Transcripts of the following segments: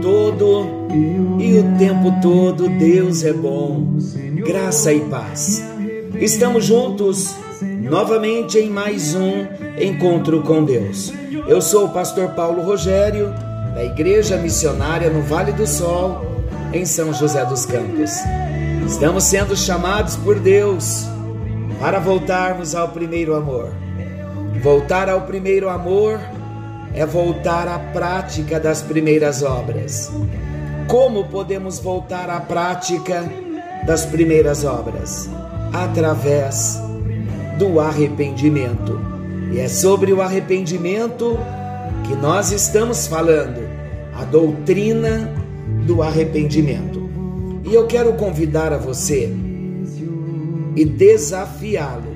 todo e o tempo todo Deus é bom. Graça e paz. Estamos juntos novamente em mais um encontro com Deus. Eu sou o pastor Paulo Rogério, da Igreja Missionária no Vale do Sol, em São José dos Campos. Estamos sendo chamados por Deus para voltarmos ao primeiro amor. Voltar ao primeiro amor é voltar à prática das primeiras obras. Como podemos voltar à prática das primeiras obras? Através do arrependimento. E é sobre o arrependimento que nós estamos falando, a doutrina do arrependimento. E eu quero convidar a você e desafiá-lo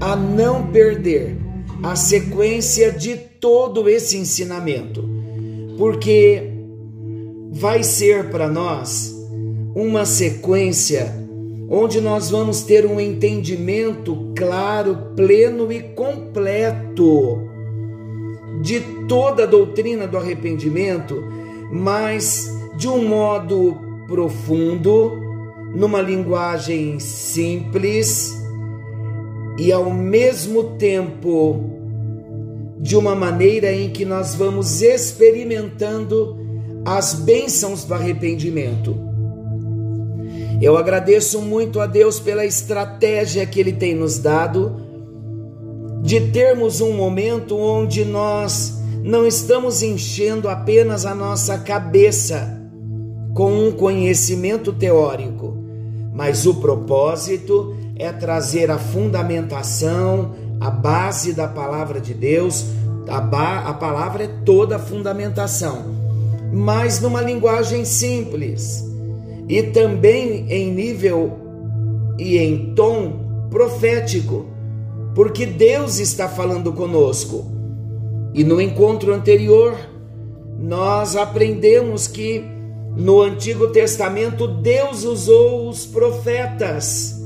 a não perder a sequência de todo esse ensinamento, porque vai ser para nós uma sequência onde nós vamos ter um entendimento claro, pleno e completo de toda a doutrina do arrependimento, mas de um modo profundo, numa linguagem simples e ao mesmo tempo de uma maneira em que nós vamos experimentando as bênçãos do arrependimento. Eu agradeço muito a Deus pela estratégia que Ele tem nos dado de termos um momento onde nós não estamos enchendo apenas a nossa cabeça com um conhecimento teórico, mas o propósito é trazer a fundamentação, a base da palavra de Deus, a, a palavra é toda a fundamentação, mas numa linguagem simples e também em nível e em tom profético, porque Deus está falando conosco. E no encontro anterior, nós aprendemos que no Antigo Testamento Deus usou os profetas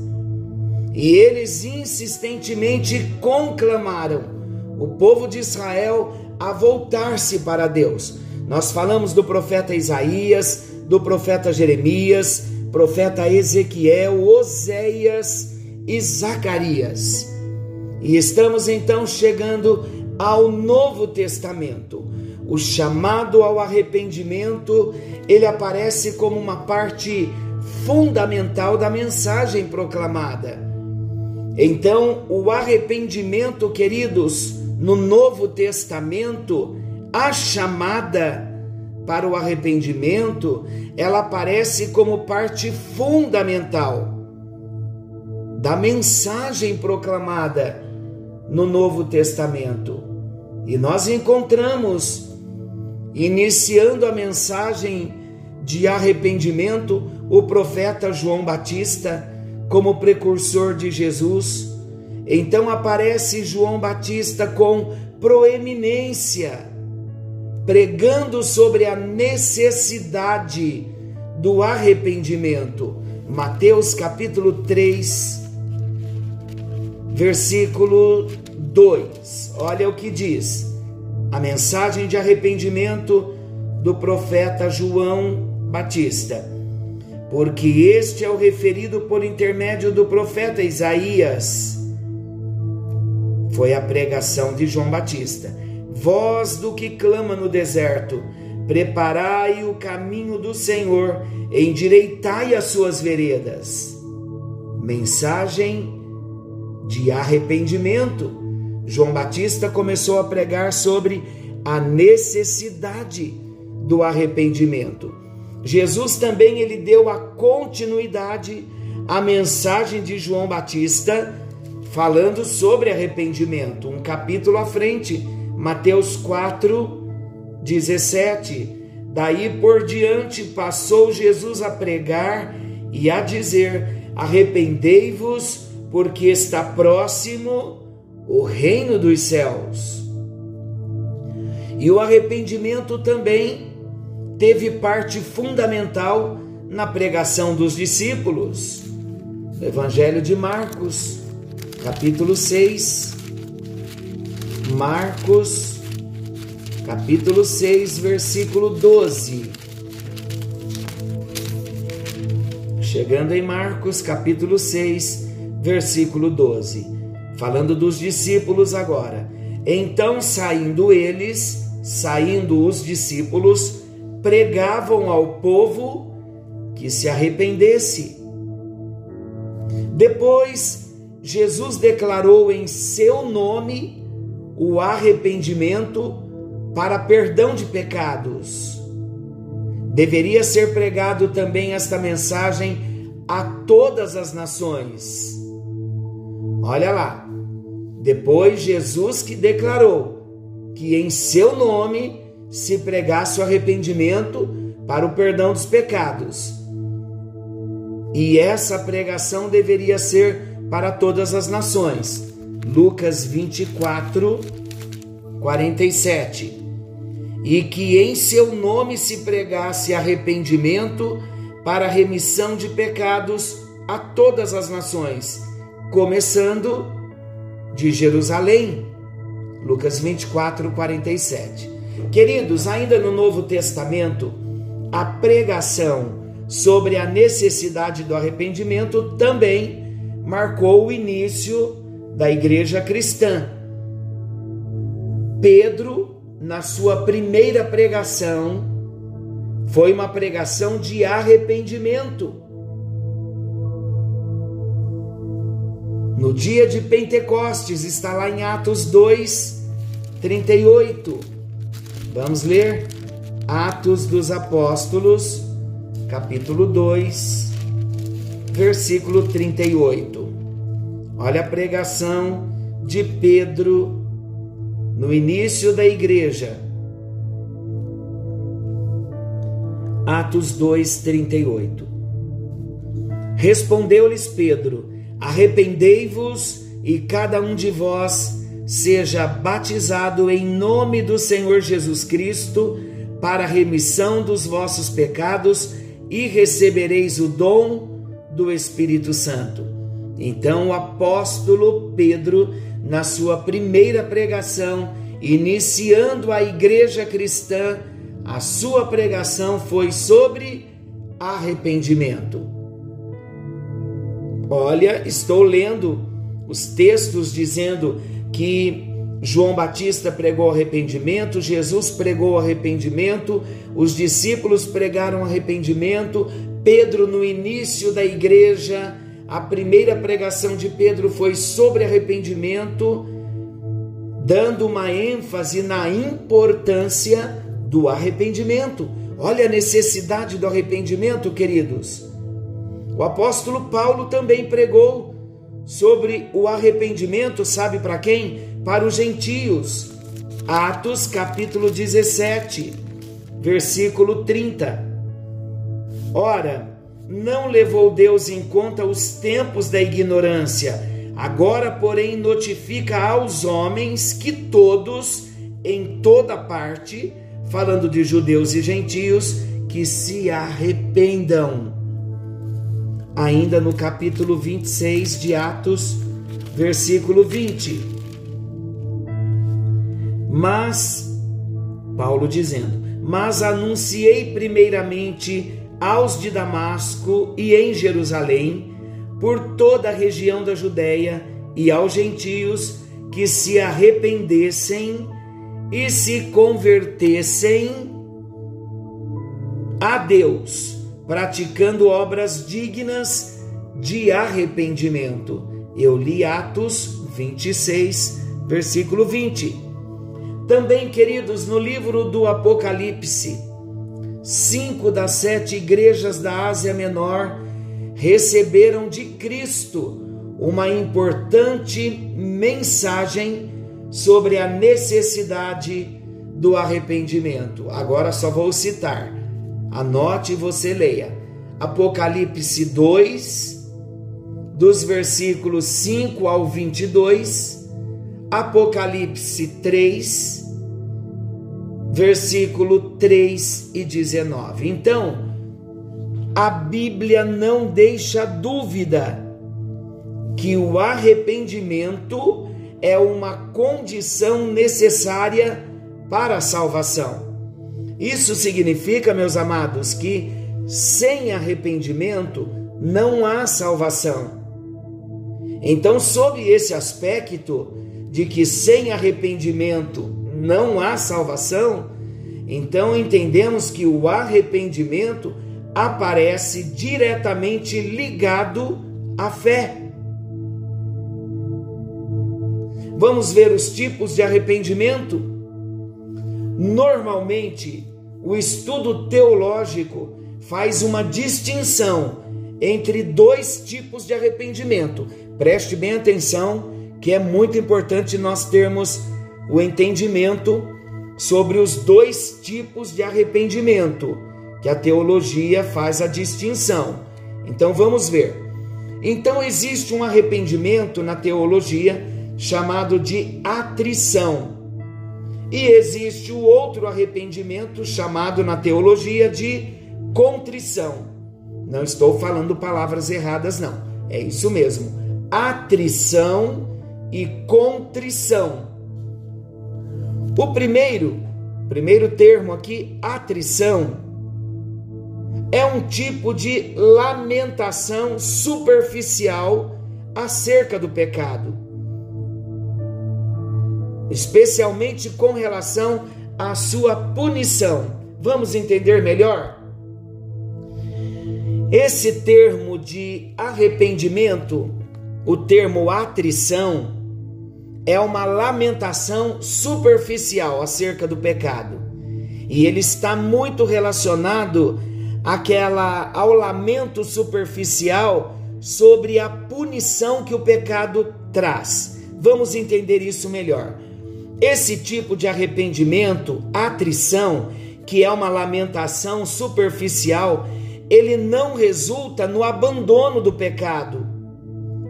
e eles insistentemente conclamaram o povo de Israel a voltar-se para Deus. Nós falamos do profeta Isaías, do profeta Jeremias, profeta Ezequiel, Oséias e Zacarias. E estamos então chegando ao Novo Testamento. O chamado ao arrependimento, ele aparece como uma parte fundamental da mensagem proclamada. Então, o arrependimento, queridos, no Novo Testamento, a chamada para o arrependimento, ela aparece como parte fundamental da mensagem proclamada no Novo Testamento. E nós encontramos, iniciando a mensagem de arrependimento, o profeta João Batista como precursor de Jesus. Então aparece João Batista com proeminência, pregando sobre a necessidade do arrependimento. Mateus capítulo 3, versículo 2. Olha o que diz. A mensagem de arrependimento do profeta João Batista porque este é o referido por intermédio do profeta Isaías. Foi a pregação de João Batista. Voz do que clama no deserto, preparai o caminho do Senhor, endireitai as suas veredas. Mensagem de arrependimento. João Batista começou a pregar sobre a necessidade do arrependimento. Jesus também ele deu a continuidade à mensagem de João Batista, falando sobre arrependimento, um capítulo à frente, Mateus 4, 17. Daí por diante passou Jesus a pregar e a dizer: Arrependei-vos, porque está próximo o reino dos céus. E o arrependimento também teve parte fundamental na pregação dos discípulos. Evangelho de Marcos, capítulo 6. Marcos, capítulo 6, versículo 12. chegando em Marcos capítulo 6, versículo 12, falando dos discípulos agora. Então, saindo eles, saindo os discípulos, pregavam ao povo que se arrependesse. Depois, Jesus declarou em seu nome o arrependimento para perdão de pecados. Deveria ser pregado também esta mensagem a todas as nações. Olha lá. Depois Jesus que declarou que em seu nome se pregasse o arrependimento para o perdão dos pecados. E essa pregação deveria ser para todas as nações. Lucas 24, 47. E que em seu nome se pregasse arrependimento para remissão de pecados a todas as nações, começando de Jerusalém. Lucas 24, 47. Queridos, ainda no Novo Testamento, a pregação sobre a necessidade do arrependimento também marcou o início da igreja cristã. Pedro, na sua primeira pregação, foi uma pregação de arrependimento. No dia de Pentecostes, está lá em Atos 2, 38. Vamos ler Atos dos Apóstolos, capítulo 2, versículo 38. Olha a pregação de Pedro no início da igreja. Atos 2, 38. Respondeu-lhes Pedro: Arrependei-vos e cada um de vós seja batizado em nome do Senhor Jesus Cristo para a remissão dos vossos pecados e recebereis o dom do Espírito Santo. Então o apóstolo Pedro, na sua primeira pregação, iniciando a igreja cristã, a sua pregação foi sobre arrependimento. Olha, estou lendo os textos dizendo que João Batista pregou arrependimento, Jesus pregou arrependimento, os discípulos pregaram arrependimento, Pedro, no início da igreja, a primeira pregação de Pedro foi sobre arrependimento, dando uma ênfase na importância do arrependimento. Olha a necessidade do arrependimento, queridos. O apóstolo Paulo também pregou sobre o arrependimento, sabe para quem? Para os gentios. Atos capítulo 17, versículo 30. Ora, não levou Deus em conta os tempos da ignorância, agora, porém, notifica aos homens que todos, em toda parte, falando de judeus e gentios, que se arrependam ainda no capítulo 26 de Atos, versículo 20. Mas, Paulo dizendo, mas anunciei primeiramente aos de Damasco e em Jerusalém, por toda a região da Judéia e aos gentios que se arrependessem e se convertessem a Deus praticando obras dignas de arrependimento. Eu li Atos 26, versículo 20. Também, queridos, no livro do Apocalipse, cinco das sete igrejas da Ásia Menor receberam de Cristo uma importante mensagem sobre a necessidade do arrependimento. Agora só vou citar Anote e você leia. Apocalipse 2, dos versículos 5 ao 22, Apocalipse 3, versículo 3 e 19. Então, a Bíblia não deixa dúvida que o arrependimento é uma condição necessária para a salvação. Isso significa, meus amados, que sem arrependimento não há salvação. Então, sob esse aspecto de que sem arrependimento não há salvação, então entendemos que o arrependimento aparece diretamente ligado à fé. Vamos ver os tipos de arrependimento? Normalmente, o estudo teológico faz uma distinção entre dois tipos de arrependimento. Preste bem atenção, que é muito importante nós termos o entendimento sobre os dois tipos de arrependimento, que a teologia faz a distinção. Então vamos ver. Então existe um arrependimento na teologia chamado de atrição. E existe o outro arrependimento chamado na teologia de contrição. Não estou falando palavras erradas, não. É isso mesmo. Atrição e contrição. O primeiro, primeiro termo aqui, atrição, é um tipo de lamentação superficial acerca do pecado especialmente com relação à sua punição. Vamos entender melhor? Esse termo de arrependimento, o termo atrição, é uma lamentação superficial acerca do pecado. E ele está muito relacionado àquela, ao lamento superficial sobre a punição que o pecado traz. Vamos entender isso melhor. Esse tipo de arrependimento, atrição, que é uma lamentação superficial, ele não resulta no abandono do pecado.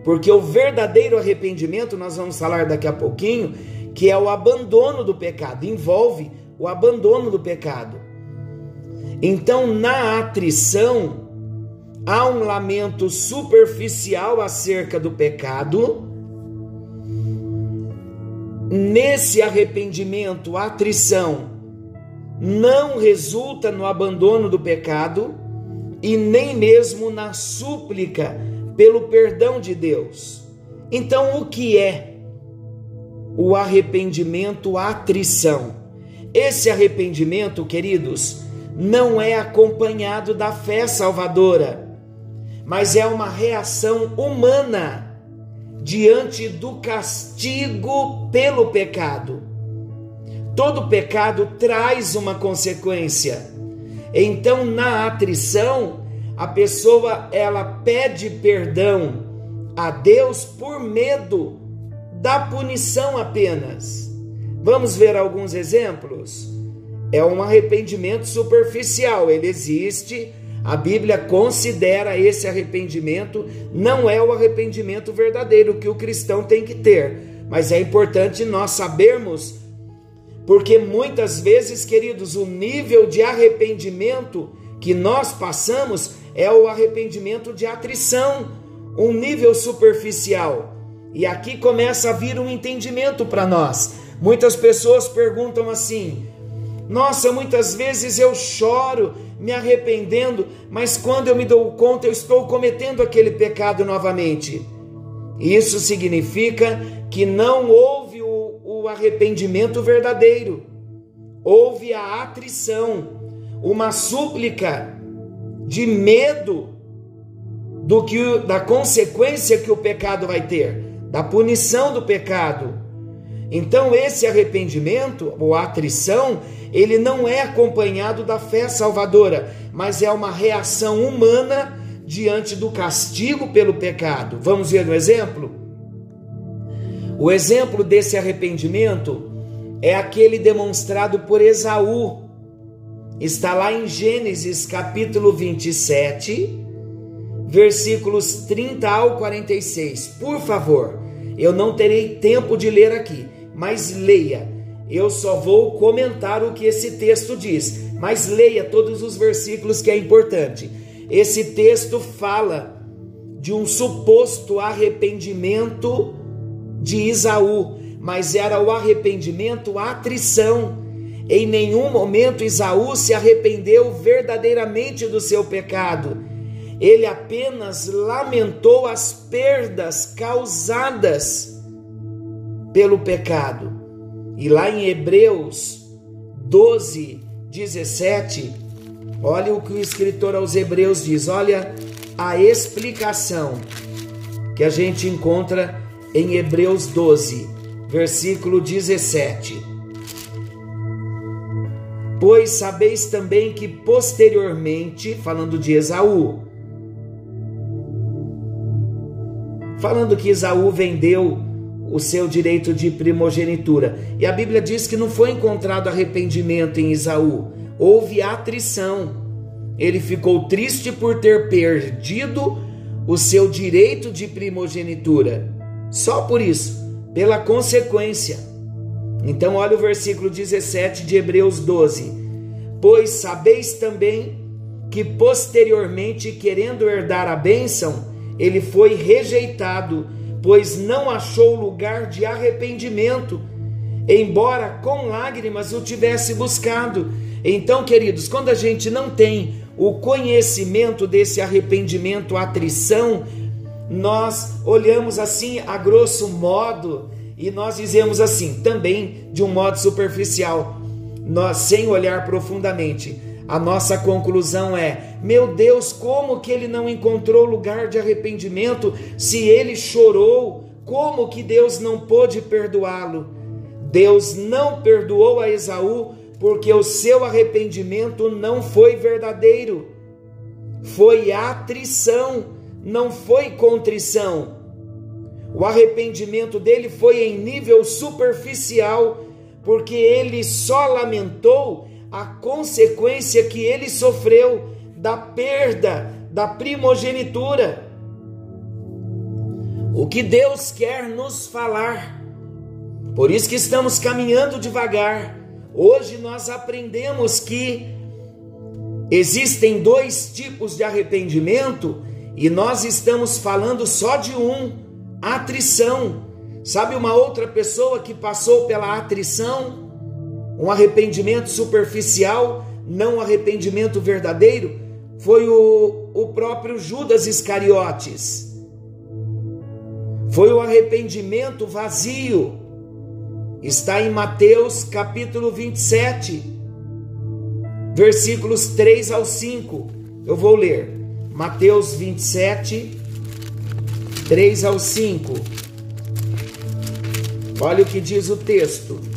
Porque o verdadeiro arrependimento, nós vamos falar daqui a pouquinho, que é o abandono do pecado, envolve o abandono do pecado. Então, na atrição, há um lamento superficial acerca do pecado, nesse arrependimento, atrição, não resulta no abandono do pecado e nem mesmo na súplica pelo perdão de Deus. Então, o que é o arrependimento, atrição? Esse arrependimento, queridos, não é acompanhado da fé salvadora, mas é uma reação humana diante do castigo pelo pecado. Todo pecado traz uma consequência. Então, na atrição, a pessoa ela pede perdão a Deus por medo da punição apenas. Vamos ver alguns exemplos? É um arrependimento superficial, ele existe, a Bíblia considera esse arrependimento não é o arrependimento verdadeiro que o cristão tem que ter, mas é importante nós sabermos, porque muitas vezes, queridos, o nível de arrependimento que nós passamos é o arrependimento de atrição, um nível superficial. E aqui começa a vir um entendimento para nós. Muitas pessoas perguntam assim: nossa, muitas vezes eu choro me arrependendo, mas quando eu me dou conta, eu estou cometendo aquele pecado novamente. Isso significa que não houve o, o arrependimento verdadeiro, houve a atrição, uma súplica de medo do que da consequência que o pecado vai ter, da punição do pecado. Então, esse arrependimento, ou atrição, ele não é acompanhado da fé salvadora, mas é uma reação humana diante do castigo pelo pecado. Vamos ver um exemplo? O exemplo desse arrependimento é aquele demonstrado por Esaú. Está lá em Gênesis capítulo 27, versículos 30 ao 46. Por favor, eu não terei tempo de ler aqui mas leia. Eu só vou comentar o que esse texto diz, mas leia todos os versículos que é importante. Esse texto fala de um suposto arrependimento de Isaú, mas era o arrependimento atrição. Em nenhum momento Isaú se arrependeu verdadeiramente do seu pecado. ele apenas lamentou as perdas causadas pelo pecado. E lá em Hebreus 12, 17, olha o que o escritor aos Hebreus diz, olha a explicação que a gente encontra em Hebreus 12, versículo 17. Pois sabeis também que posteriormente, falando de Esaú, falando que Esaú vendeu o seu direito de primogenitura. E a Bíblia diz que não foi encontrado arrependimento em Esaú, houve atrição. Ele ficou triste por ter perdido o seu direito de primogenitura. Só por isso, pela consequência. Então, olha o versículo 17 de Hebreus 12: Pois sabeis também que posteriormente, querendo herdar a bênção, ele foi rejeitado, pois não achou lugar de arrependimento, embora com lágrimas o tivesse buscado. Então, queridos, quando a gente não tem o conhecimento desse arrependimento, atrição, nós olhamos assim a grosso modo e nós dizemos assim, também de um modo superficial, nós sem olhar profundamente. A nossa conclusão é: meu Deus, como que ele não encontrou lugar de arrependimento se ele chorou? Como que Deus não pôde perdoá-lo? Deus não perdoou a Esaú porque o seu arrependimento não foi verdadeiro. Foi atrição, não foi contrição. O arrependimento dele foi em nível superficial, porque ele só lamentou a consequência que ele sofreu da perda da primogenitura. O que Deus quer nos falar. Por isso que estamos caminhando devagar. Hoje nós aprendemos que existem dois tipos de arrependimento e nós estamos falando só de um: atrição. Sabe uma outra pessoa que passou pela atrição? Um arrependimento superficial, não um arrependimento verdadeiro, foi o, o próprio Judas Iscariotes. Foi o arrependimento vazio. Está em Mateus capítulo 27, versículos 3 ao 5. Eu vou ler. Mateus 27, 3 ao 5. Olha o que diz o texto.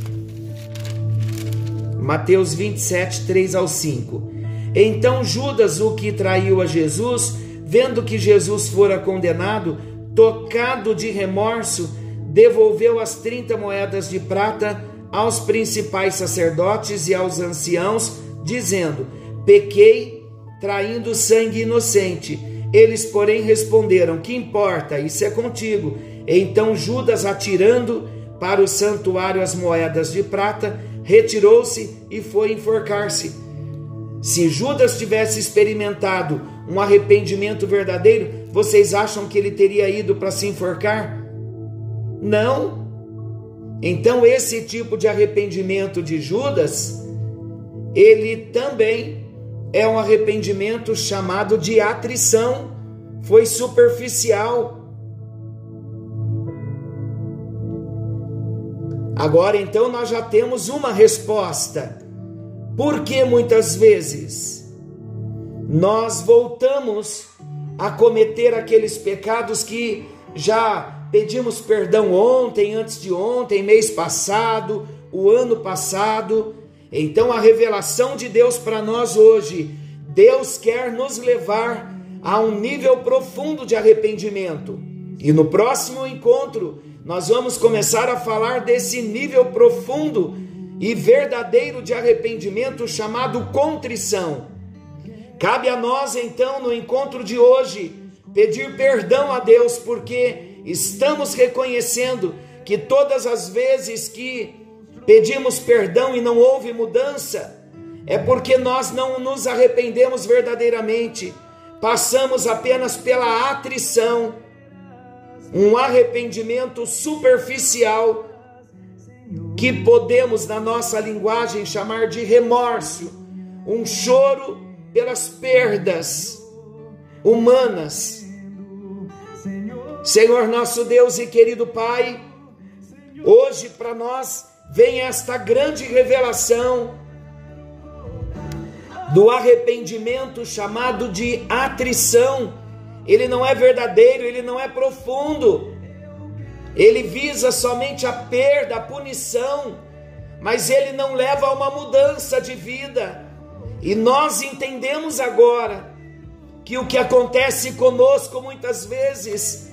Mateus 27, 3 ao 5. Então Judas, o que traiu a Jesus, vendo que Jesus fora condenado, tocado de remorso, devolveu as 30 moedas de prata aos principais sacerdotes e aos anciãos, dizendo: Pequei, traindo sangue inocente. Eles, porém, responderam: Que importa? Isso é contigo. Então Judas, atirando para o santuário as moedas de prata, retirou-se e foi enforcar-se. Se Judas tivesse experimentado um arrependimento verdadeiro, vocês acham que ele teria ido para se enforcar? Não. Então, esse tipo de arrependimento de Judas, ele também é um arrependimento chamado de atrição, foi superficial Agora então nós já temos uma resposta. Por que muitas vezes nós voltamos a cometer aqueles pecados que já pedimos perdão ontem, antes de ontem, mês passado, o ano passado? Então a revelação de Deus para nós hoje, Deus quer nos levar a um nível profundo de arrependimento. E no próximo encontro, nós vamos começar a falar desse nível profundo e verdadeiro de arrependimento chamado contrição. Cabe a nós, então, no encontro de hoje, pedir perdão a Deus, porque estamos reconhecendo que todas as vezes que pedimos perdão e não houve mudança, é porque nós não nos arrependemos verdadeiramente, passamos apenas pela atrição um arrependimento superficial que podemos, na nossa linguagem, chamar de remorso, um choro pelas perdas humanas. Senhor nosso Deus e querido Pai, hoje para nós vem esta grande revelação do arrependimento chamado de atrição. Ele não é verdadeiro, ele não é profundo. Ele visa somente a perda, a punição, mas ele não leva a uma mudança de vida. E nós entendemos agora que o que acontece conosco muitas vezes,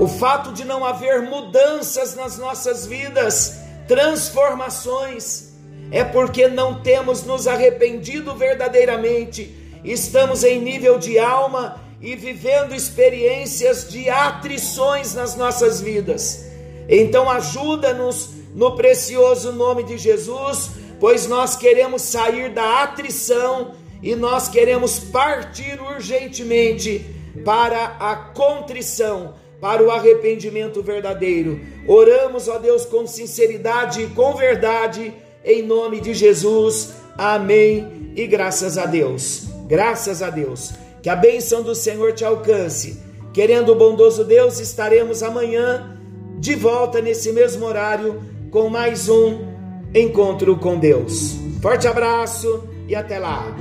o fato de não haver mudanças nas nossas vidas, transformações, é porque não temos nos arrependido verdadeiramente, estamos em nível de alma e vivendo experiências de atrições nas nossas vidas. Então, ajuda-nos no precioso nome de Jesus, pois nós queremos sair da atrição e nós queremos partir urgentemente para a contrição, para o arrependimento verdadeiro. Oramos, ó Deus, com sinceridade e com verdade em nome de Jesus. Amém. E graças a Deus. Graças a Deus. Que a bênção do Senhor te alcance. Querendo o bondoso Deus, estaremos amanhã de volta nesse mesmo horário com mais um encontro com Deus. Forte abraço e até lá.